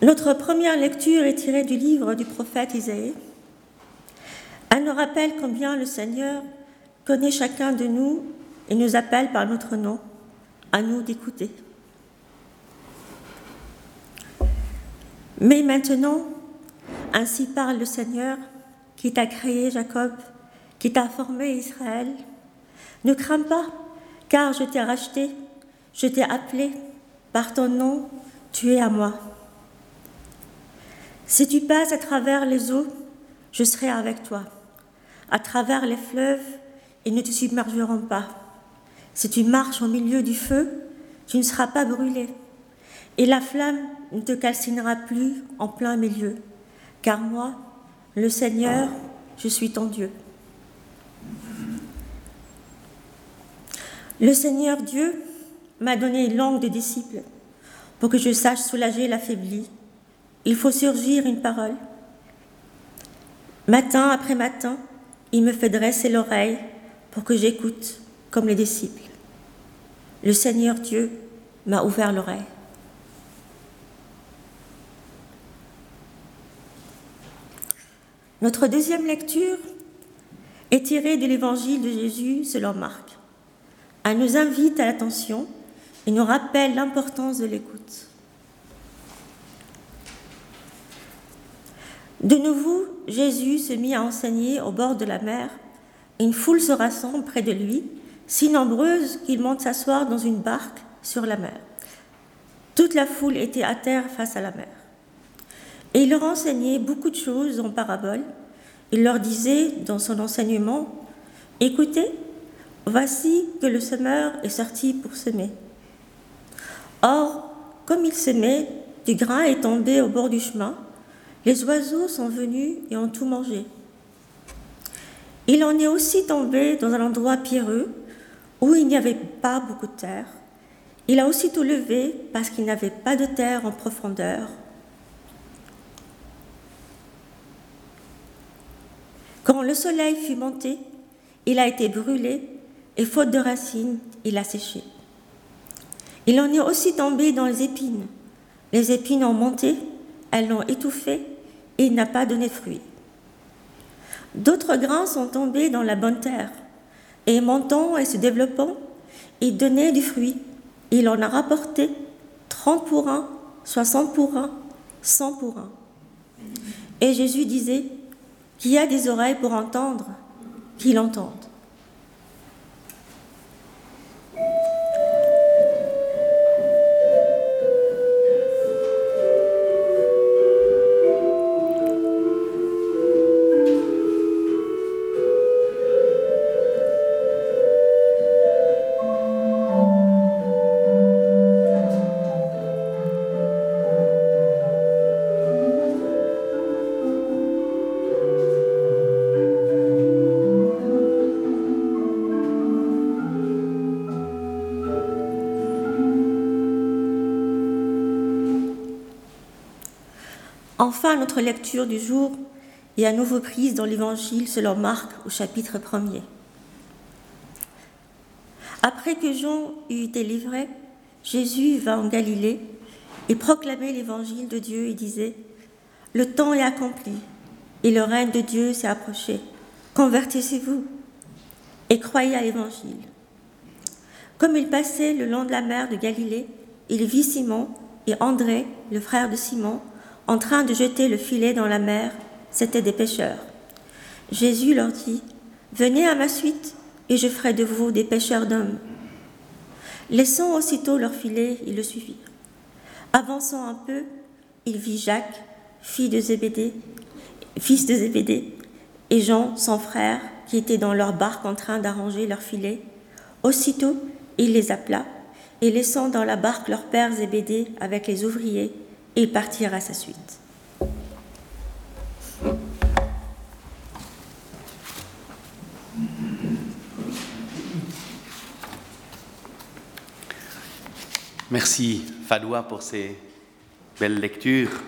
Notre première lecture est tirée du livre du prophète Isaïe. Elle nous rappelle combien le Seigneur connaît chacun de nous et nous appelle par notre nom, à nous d'écouter. Mais maintenant, ainsi parle le Seigneur qui t'a créé Jacob, qui t'a formé Israël. Ne crains pas, car je t'ai racheté, je t'ai appelé, par ton nom, tu es à moi. Si tu passes à travers les eaux, je serai avec toi. À travers les fleuves, ils ne te submergeront pas. Si tu marches au milieu du feu, tu ne seras pas brûlé. Et la flamme ne te calcinera plus en plein milieu. Car moi, le Seigneur, je suis ton Dieu. Le Seigneur Dieu m'a donné une langue de disciple pour que je sache soulager l'affaibli il faut surgir une parole. Matin après matin, il me fait dresser l'oreille pour que j'écoute comme les disciples. Le Seigneur Dieu m'a ouvert l'oreille. Notre deuxième lecture est tirée de l'évangile de Jésus selon Marc. Elle nous invite à l'attention et nous rappelle l'importance de l'écoute. De nouveau, Jésus se mit à enseigner au bord de la mer. Une foule se rassemble près de lui, si nombreuse qu'il monte s'asseoir dans une barque sur la mer. Toute la foule était à terre face à la mer. Et il leur enseignait beaucoup de choses en paraboles. Il leur disait dans son enseignement, Écoutez, voici que le semeur est sorti pour semer. Or, comme il semait, du grain est tombé au bord du chemin les oiseaux sont venus et ont tout mangé. Il en est aussi tombé dans un endroit pierreux où il n'y avait pas beaucoup de terre. Il a aussitôt levé parce qu'il n'avait pas de terre en profondeur. Quand le soleil fut monté, il a été brûlé et faute de racines, il a séché. Il en est aussi tombé dans les épines. Les épines ont monté elles l'ont étouffé il n'a pas donné de fruits. D'autres grains sont tombés dans la bonne terre, et montant et se développant, il donnait du fruit. Il en a rapporté 30 pour un, 60 pour un, 100 pour un. Et Jésus disait, Qui a des oreilles pour entendre, qu'il entende. Enfin, notre lecture du jour est à nouveau prise dans l'Évangile selon Marc au chapitre 1er. Après que Jean eut été livré, Jésus va en Galilée et proclamait l'Évangile de Dieu et disait Le temps est accompli et le règne de Dieu s'est approché. Convertissez-vous et croyez à l'Évangile. Comme il passait le long de la mer de Galilée, il vit Simon et André, le frère de Simon, en train de jeter le filet dans la mer, c'étaient des pêcheurs. Jésus leur dit, Venez à ma suite, et je ferai de vous des pêcheurs d'hommes. Laissant aussitôt leur filet, ils le suivirent. Avançant un peu, il vit Jacques, fils de Zébédée, fils de Zébédée, et Jean, son frère, qui étaient dans leur barque en train d'arranger leur filet. Aussitôt, il les appela, et laissant dans la barque leur père Zébédée avec les ouvriers, et partir à sa suite. Merci Fadoua pour ces belles lectures.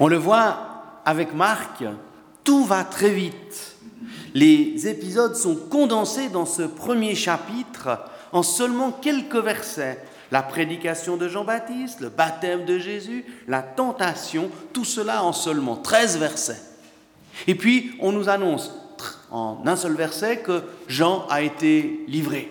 On le voit avec Marc, tout va très vite. Les épisodes sont condensés dans ce premier chapitre en seulement quelques versets la prédication de Jean-Baptiste, le baptême de Jésus, la tentation, tout cela en seulement 13 versets. Et puis, on nous annonce en un seul verset que Jean a été livré.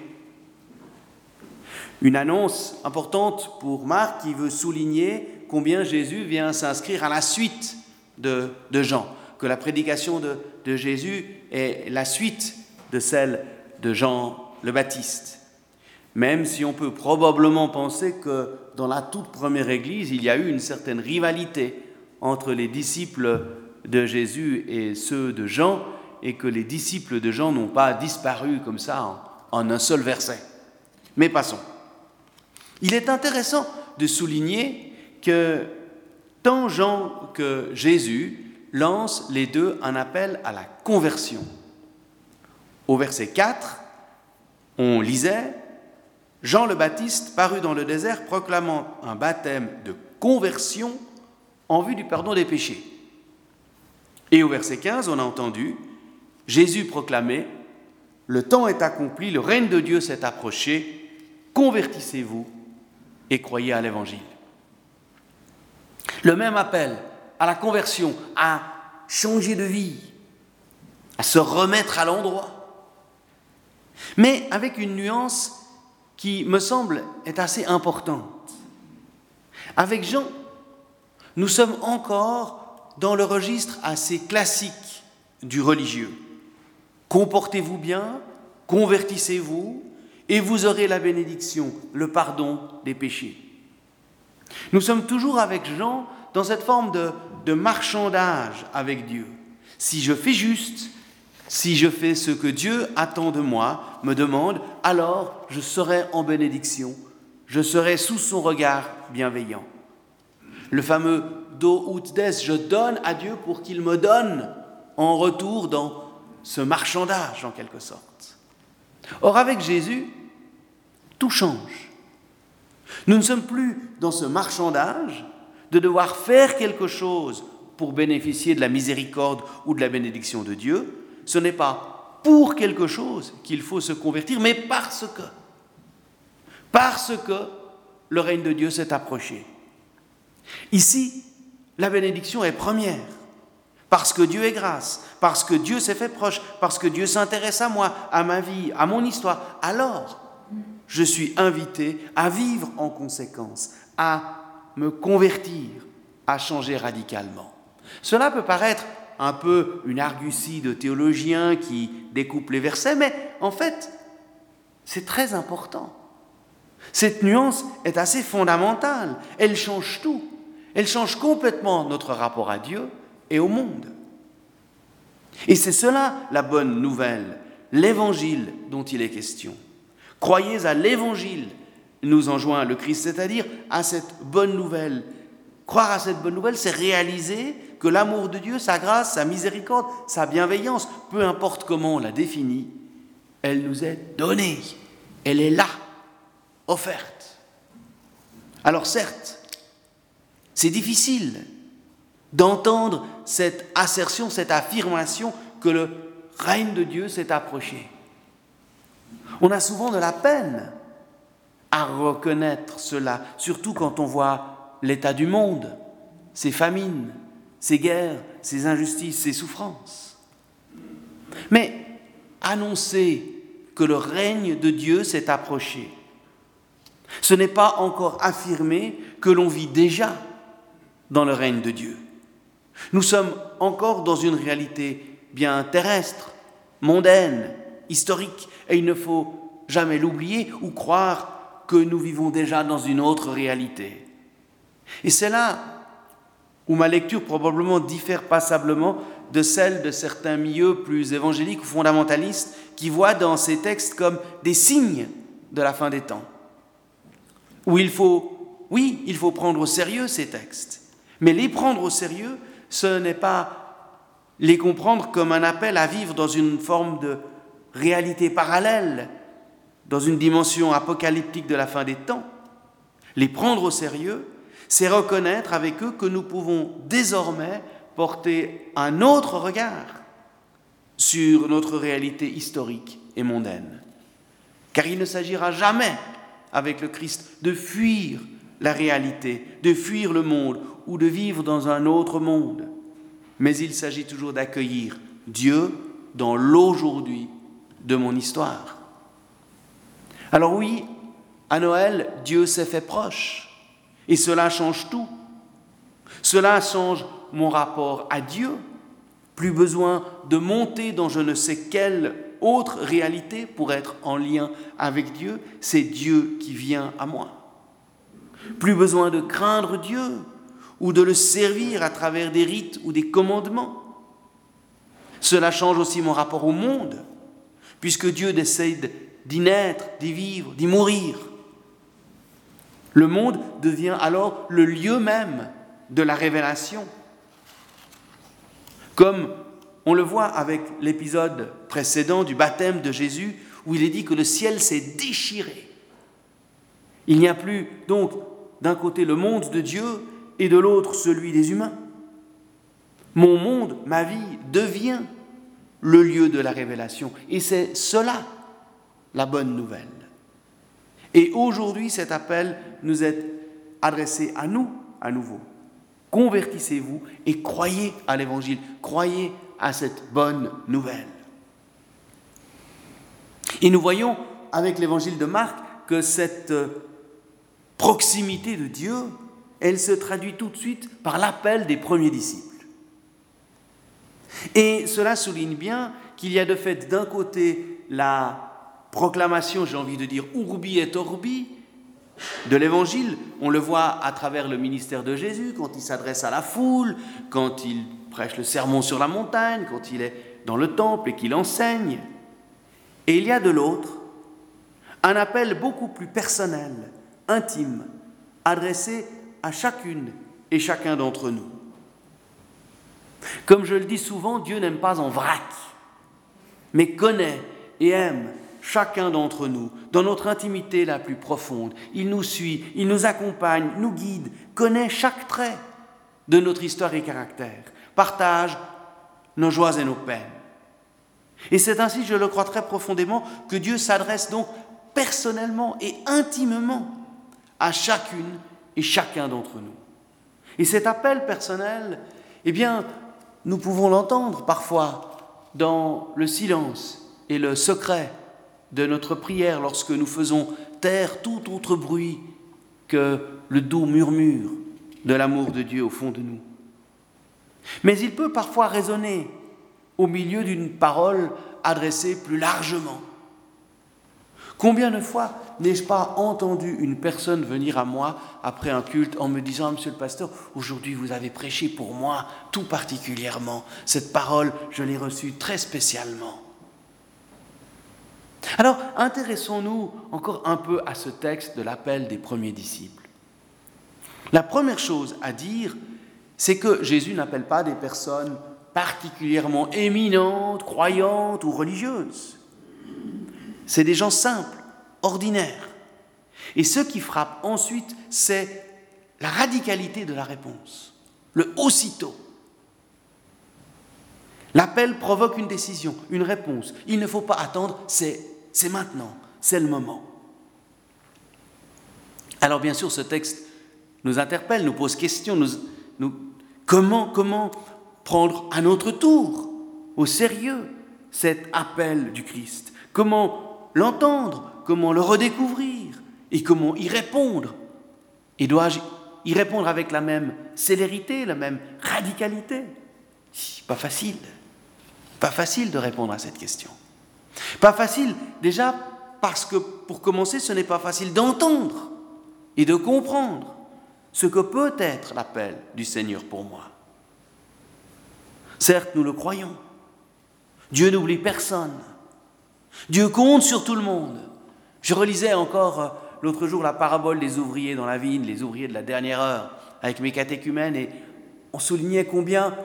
Une annonce importante pour Marc qui veut souligner combien Jésus vient s'inscrire à la suite de, Jean, que la prédication de, de Jésus est la suite de celle de Jean le Baptiste. Même si on peut probablement penser que dans la toute première Église, il y a eu une certaine rivalité entre les disciples de Jésus et ceux de Jean, et que les disciples de Jean n'ont pas disparu comme ça en, un seul verset. Mais passons. Il est intéressant de souligner que tant Jean que Jésus lancent les deux un appel à la conversion. Au verset 4, on lisait Jean le Baptiste parut dans le désert proclamant un baptême de conversion en vue du pardon des péchés. Et au verset 15, on a entendu Jésus proclamait Le temps est accompli, le règne de Dieu s'est approché, convertissez-vous et croyez à l'Évangile. Le même appel à la conversion, à changer de vie, à se remettre à l'endroit, mais avec une nuance qui me semble est assez importante. Avec Jean, nous sommes encore dans le registre assez classique du religieux. Comportez-vous bien, convertissez-vous, et vous aurez la bénédiction, le pardon des péchés. Nous sommes toujours avec Jean dans cette forme de, de marchandage avec Dieu. Si je fais juste, si je fais ce que Dieu attend de moi, me demande, alors je serai en bénédiction, je serai sous son regard bienveillant. Le fameux do ut des, je donne à Dieu pour qu'il me donne en retour dans ce marchandage en quelque sorte. Or avec Jésus, tout change. Nous ne sommes plus dans ce marchandage de devoir faire quelque chose pour bénéficier de la miséricorde ou de la bénédiction de Dieu, ce n'est pas pour quelque chose qu'il faut se convertir, mais parce que. Parce que le règne de Dieu s'est approché. Ici, la bénédiction est première. Parce que Dieu est grâce, parce que Dieu s'est fait proche, parce que Dieu s'intéresse à moi, à ma vie, à mon histoire. Alors, je suis invité à vivre en conséquence, à me convertir, à changer radicalement. Cela peut paraître un peu une argutie de théologiens qui découpent les versets, mais en fait, c'est très important. Cette nuance est assez fondamentale. Elle change tout. Elle change complètement notre rapport à Dieu et au monde. Et c'est cela la bonne nouvelle, l'évangile dont il est question. Croyez à l'évangile, nous enjoint le Christ, c'est-à-dire à cette bonne nouvelle. Croire à cette bonne nouvelle, c'est réaliser que l'amour de Dieu, sa grâce, sa miséricorde, sa bienveillance, peu importe comment on la définit, elle nous est donnée. Elle est là, offerte. Alors certes, c'est difficile d'entendre cette assertion, cette affirmation que le règne de Dieu s'est approché. On a souvent de la peine à reconnaître cela, surtout quand on voit l'état du monde, ses famines, ses guerres, ses injustices, ses souffrances. Mais annoncer que le règne de Dieu s'est approché, ce n'est pas encore affirmer que l'on vit déjà dans le règne de Dieu. Nous sommes encore dans une réalité bien terrestre, mondaine, historique, et il ne faut jamais l'oublier ou croire que nous vivons déjà dans une autre réalité. Et c'est là où ma lecture probablement diffère passablement de celle de certains milieux plus évangéliques ou fondamentalistes qui voient dans ces textes comme des signes de la fin des temps. Où il faut, oui, il faut prendre au sérieux ces textes, mais les prendre au sérieux, ce n'est pas les comprendre comme un appel à vivre dans une forme de réalité parallèle, dans une dimension apocalyptique de la fin des temps. Les prendre au sérieux, c'est reconnaître avec eux que nous pouvons désormais porter un autre regard sur notre réalité historique et mondaine. Car il ne s'agira jamais avec le Christ, de fuir la réalité, de fuir le monde ou de vivre dans un autre monde. Mais il s'agit toujours d'accueillir Dieu dans l'aujourd'hui de mon histoire. Alors oui, à Noël, Dieu s'est fait proche. Et cela change tout. Cela change mon rapport à Dieu. Plus besoin de monter dans je ne sais quelle autre réalité pour être en lien avec Dieu. C'est Dieu qui vient à moi. Plus besoin de craindre Dieu ou de le servir à travers des rites ou des commandements. Cela change aussi mon rapport au monde, puisque Dieu décide d'y naître, d'y vivre, d'y mourir. Le monde devient alors le lieu même de la révélation. Comme on le voit avec l'épisode précédent du baptême de Jésus, où il est dit que le ciel s'est déchiré. Il n'y a plus donc d'un côté le monde de Dieu et de l'autre celui des humains. Mon monde, ma vie, devient le lieu de la révélation. Et c'est cela la bonne nouvelle. Et aujourd'hui, cet appel nous est adressé à nous à nouveau. Convertissez-vous et croyez à l'Évangile, croyez à cette bonne nouvelle. Et nous voyons avec l'Évangile de Marc que cette proximité de Dieu, elle se traduit tout de suite par l'appel des premiers disciples. Et cela souligne bien qu'il y a de fait d'un côté la proclamation, j'ai envie de dire, urbi et orbi, de l'évangile. On le voit à travers le ministère de Jésus, quand il s'adresse à la foule, quand il prêche le sermon sur la montagne, quand il est dans le temple et qu'il enseigne. Et il y a de l'autre un appel beaucoup plus personnel, intime, adressé à chacune et chacun d'entre nous. Comme je le dis souvent, Dieu n'aime pas en vrac, mais connaît et aime chacun d'entre nous dans notre intimité la plus profonde. Il nous suit, il nous accompagne, nous guide, connaît chaque trait de notre histoire et caractère, partage nos joies et nos peines. Et c'est ainsi, je le crois très profondément, que Dieu s'adresse donc personnellement et intimement à chacune et chacun d'entre nous. Et cet appel personnel, eh bien, nous pouvons l'entendre parfois dans le silence et le secret de notre prière lorsque nous faisons taire tout autre bruit que le doux murmure de l'amour de Dieu au fond de nous. Mais il peut parfois résonner au milieu d'une parole adressée plus largement. Combien de fois n'ai-je pas entendu une personne venir à moi après un culte en me disant, Monsieur le pasteur, aujourd'hui vous avez prêché pour moi tout particulièrement. Cette parole, je l'ai reçue très spécialement. Alors, intéressons-nous encore un peu à ce texte de l'appel des premiers disciples. La première chose à dire, c'est que Jésus n'appelle pas des personnes particulièrement éminentes, croyantes ou religieuses. C'est des gens simples, ordinaires. Et ce qui frappe ensuite, c'est la radicalité de la réponse, le aussitôt. L'appel provoque une décision, une réponse. Il ne faut pas attendre, c'est maintenant, c'est le moment. Alors bien sûr, ce texte nous interpelle, nous pose question, comment, comment prendre à notre tour au sérieux cet appel du Christ? Comment l'entendre Comment le redécouvrir Et comment y répondre? Et dois-je y répondre avec la même célérité, la même radicalité? Pas facile. Pas facile de répondre à cette question. Pas facile, déjà parce que pour commencer, ce n'est pas facile d'entendre et de comprendre ce que peut être l'appel du Seigneur pour moi. Certes, nous le croyons. Dieu n'oublie personne. Dieu compte sur tout le monde. Je relisais encore euh, l'autre jour la parabole des ouvriers dans la vigne, les ouvriers de la dernière heure, avec mes catéchumènes, et on soulignait combien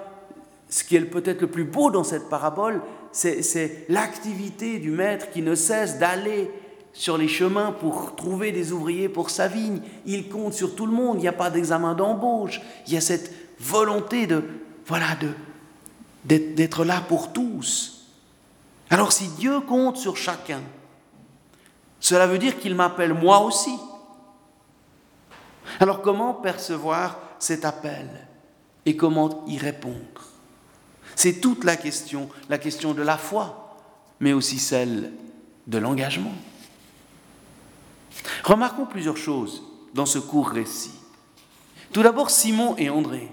ce qui est peut-être le plus beau dans cette parabole, c'est l'activité du maître qui ne cesse d'aller sur les chemins pour trouver des ouvriers pour sa vigne. Il compte sur tout le monde, il n'y a pas d'examen d'embauche, il y a cette volonté de voilà d'être là pour tous. Alors si Dieu compte sur chacun, Cela veut dire qu'il m'appelle moi aussi. Alors comment percevoir cet appel et comment y répondre? C'est toute la question, la question de la foi, mais aussi celle de l'engagement. Remarquons plusieurs choses dans ce court récit. Tout d'abord, Simon et André,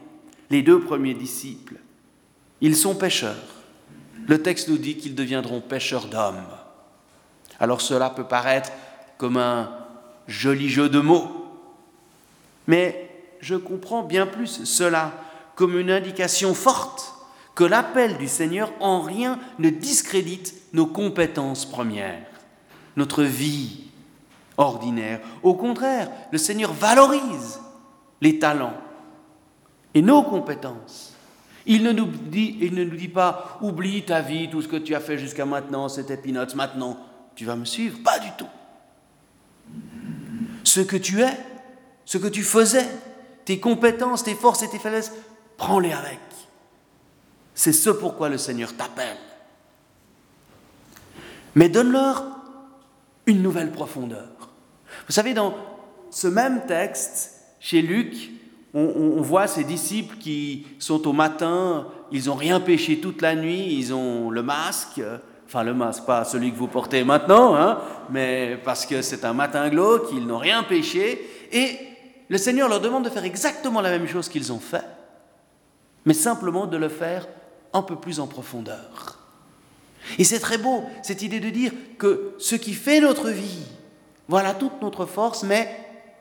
les deux premiers disciples, ils sont pêcheurs. Le texte nous dit qu'ils deviendront pêcheurs d'hommes. Alors cela peut paraître comme un joli jeu de mots, mais je comprends bien plus cela comme une indication forte que l'appel du Seigneur en rien ne discrédite nos compétences premières, notre vie ordinaire. Au contraire, le Seigneur valorise les talents et nos compétences. Il ne nous dit, pas oublie ta vie, tout ce que tu as fait jusqu'à maintenant, c'était peanuts, maintenant tu vas me suivre. Pas du tout. Ce que tu es, ce que tu faisais, tes compétences, tes forces et tes faiblesses, prends-les avec. C'est ce pourquoi le Seigneur t'appelle. Mais donne-leur une nouvelle profondeur. Vous savez, dans ce même texte, chez Luc, on, voit ces disciples qui sont au matin, ils n'ont rien péché toute la nuit, ils ont le masque, enfin le masque, pas celui que vous portez maintenant, hein, mais parce que c'est un matin glauque, ils n'ont rien péché, et le Seigneur leur demande de faire exactement la même chose qu'ils ont fait, mais simplement de le faire un peu plus en profondeur. Et c'est très beau, cette idée de dire que ce qui fait notre vie, voilà toute notre force, mais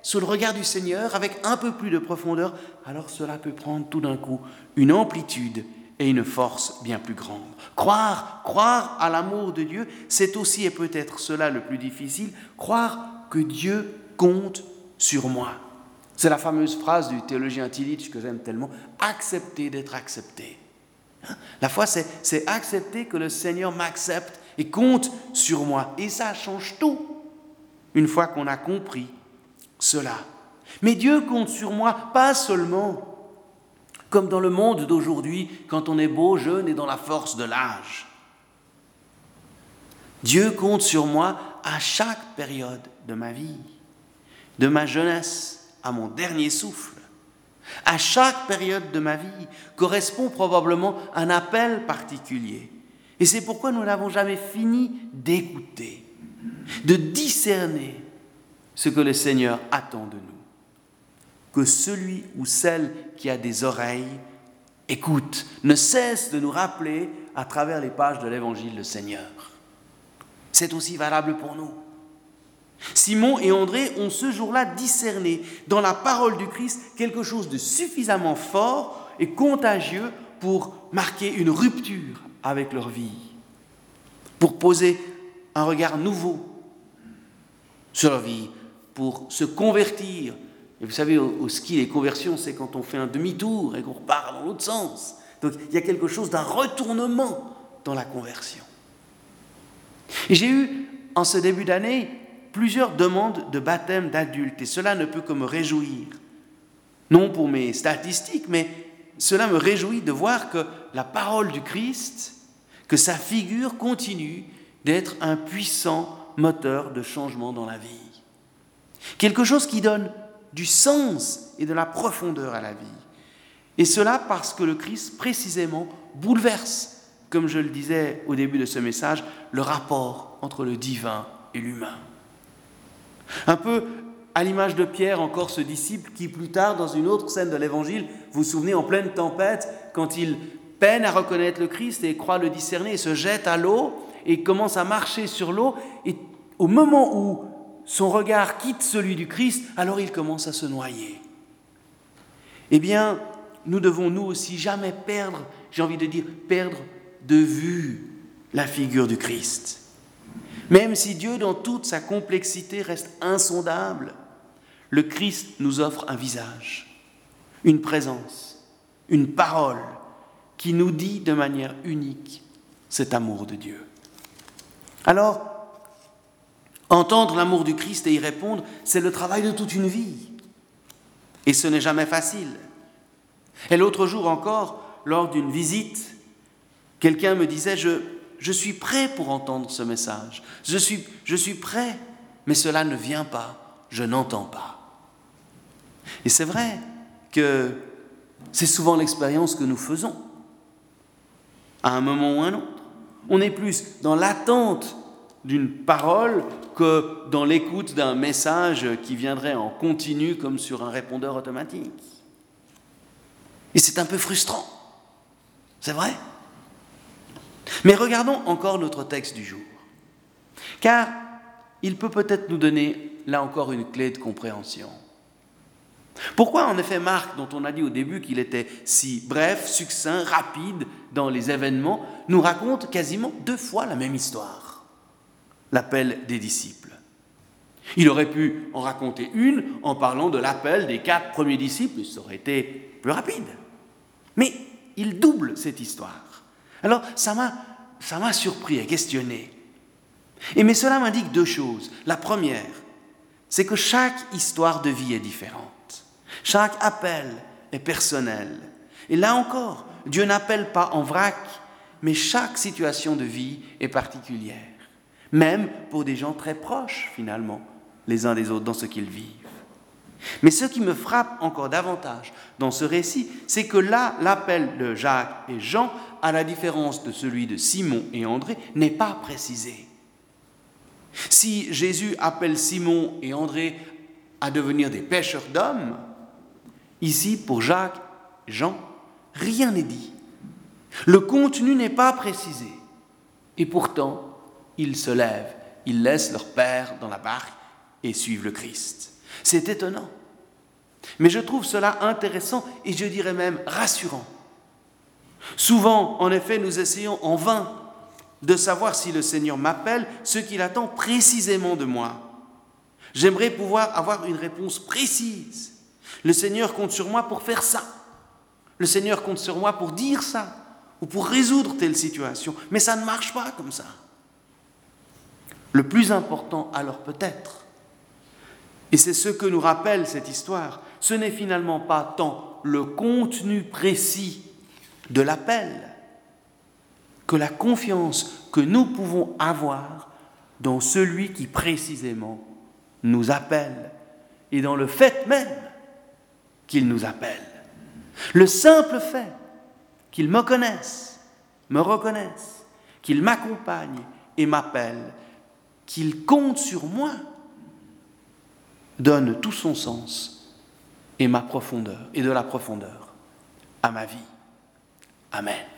sous le regard du Seigneur, avec un peu plus de profondeur, alors cela peut prendre tout d'un coup une amplitude et une force bien plus grande. Croire, croire à l'amour de Dieu, c'est aussi, et peut-être cela le plus difficile, croire que Dieu compte sur moi. C'est la fameuse phrase du théologien Tillich que j'aime tellement, accepter d'être accepté. La foi, c'est accepter que le Seigneur m'accepte et compte sur moi. Et ça change tout une fois qu'on a compris cela. Mais Dieu compte sur moi pas seulement comme dans le monde d'aujourd'hui, quand on est beau, jeune et dans la force de l'âge. Dieu compte sur moi à chaque période de ma vie, de ma jeunesse à mon dernier souffle. À chaque période de ma vie correspond probablement un appel particulier. Et c'est pourquoi nous n'avons jamais fini d'écouter, de discerner ce que le Seigneur attend de nous. Que celui ou celle qui a des oreilles écoute, ne cesse de nous rappeler à travers les pages de l'Évangile le Seigneur. C'est aussi valable pour nous. Simon et André ont ce jour-là discerné dans la parole du Christ quelque chose de suffisamment fort et contagieux pour marquer une rupture avec leur vie, pour poser un regard nouveau sur leur vie, pour se convertir. Et vous savez, au, ski, les conversions, c'est quand on fait un demi-tour et qu'on repart dans l'autre sens. Donc il y a quelque chose d'un retournement dans la conversion. J'ai eu, en ce début d'année, plusieurs demandes de baptême d'adultes, et cela ne peut que me réjouir. Non pour mes statistiques, mais cela me réjouit de voir que la parole du Christ, que sa figure continue d'être un puissant moteur de changement dans la vie. Quelque chose qui donne du sens et de la profondeur à la vie. Et cela parce que le Christ, précisément, bouleverse, comme je le disais au début de ce message, le rapport entre le divin et l'humain. Un peu à l'image de Pierre, encore ce disciple qui plus tard, dans une autre scène de l'Évangile, vous vous souvenez, en pleine tempête, quand il peine à reconnaître le Christ et croit le discerner, et se jette à l'eau et commence à marcher sur l'eau, et au moment où son regard quitte celui du Christ, alors il commence à se noyer. Eh bien, nous devons nous aussi jamais perdre, j'ai envie de dire, perdre de vue la figure du Christ. Même si Dieu, dans toute sa complexité, reste insondable, le Christ nous offre un visage, une présence, une parole qui nous dit de manière unique cet amour de Dieu. Alors, Entendre l'amour du Christ et y répondre, c'est le travail de toute une vie. Et ce n'est jamais facile. Et l'autre jour encore, lors d'une visite, quelqu'un me disait, je, je suis prêt pour entendre ce message. Je suis, je suis prêt, mais cela ne vient pas, je n'entends pas. Et c'est vrai que c'est souvent l'expérience que nous faisons, à un moment ou un autre. On est plus dans l'attente d'une parole que dans l'écoute d'un message qui viendrait en continu comme sur un répondeur automatique. Et c'est un peu frustrant. C'est vrai Mais regardons encore notre texte du jour. Car il peut peut-être nous donner là encore une clé de compréhension. Pourquoi en effet Marc, dont on a dit au début qu'il était si bref, succinct, rapide dans les événements, nous raconte quasiment deux fois la même histoire, l'appel des disciples Il aurait pu en raconter une en parlant de l'appel des quatre premiers disciples, ça aurait été plus rapide. Mais il double cette histoire. Alors ça m'a, surpris et questionné. Et mais cela m'indique deux choses. La première, c'est que chaque histoire de vie est différente. Chaque appel est personnel. Et là encore, Dieu n'appelle pas en vrac, mais chaque situation de vie est particulière, même pour des gens très proches finalement, les uns des autres, dans ce qu'ils vivent. Mais ce qui me frappe encore davantage dans ce récit, c'est que là, l'appel de Jacques et Jean, à la différence de celui de Simon et André, n'est pas précisé. Si Jésus appelle Simon et André à devenir des pêcheurs d'hommes, Ici, pour Jacques, Jean, rien n'est dit. Le contenu n'est pas précisé. Et pourtant, ils se lèvent, ils laissent leur père dans la barque et suivent le Christ. C'est étonnant. Mais je trouve cela intéressant et je dirais même rassurant. Souvent, en effet, nous essayons en vain de savoir si le Seigneur m'appelle, ce qu'il attend précisément de moi. J'aimerais pouvoir avoir une réponse précise. Le Seigneur compte sur moi pour faire ça. Le Seigneur compte sur moi pour dire ça ou pour résoudre telle situation. Mais ça ne marche pas comme ça. Le plus important alors peut-être, et c'est ce que nous rappelle cette histoire, ce n'est finalement pas tant le contenu précis de l'appel que la confiance que nous pouvons avoir dans celui qui précisément nous appelle et dans le fait même qu'il nous appelle. Le simple fait qu'il me connaisse, me reconnaisse, qu'il m'accompagne et m'appelle, qu'il compte sur moi, donne tout son sens et ma profondeur et de la profondeur à ma vie. Amen.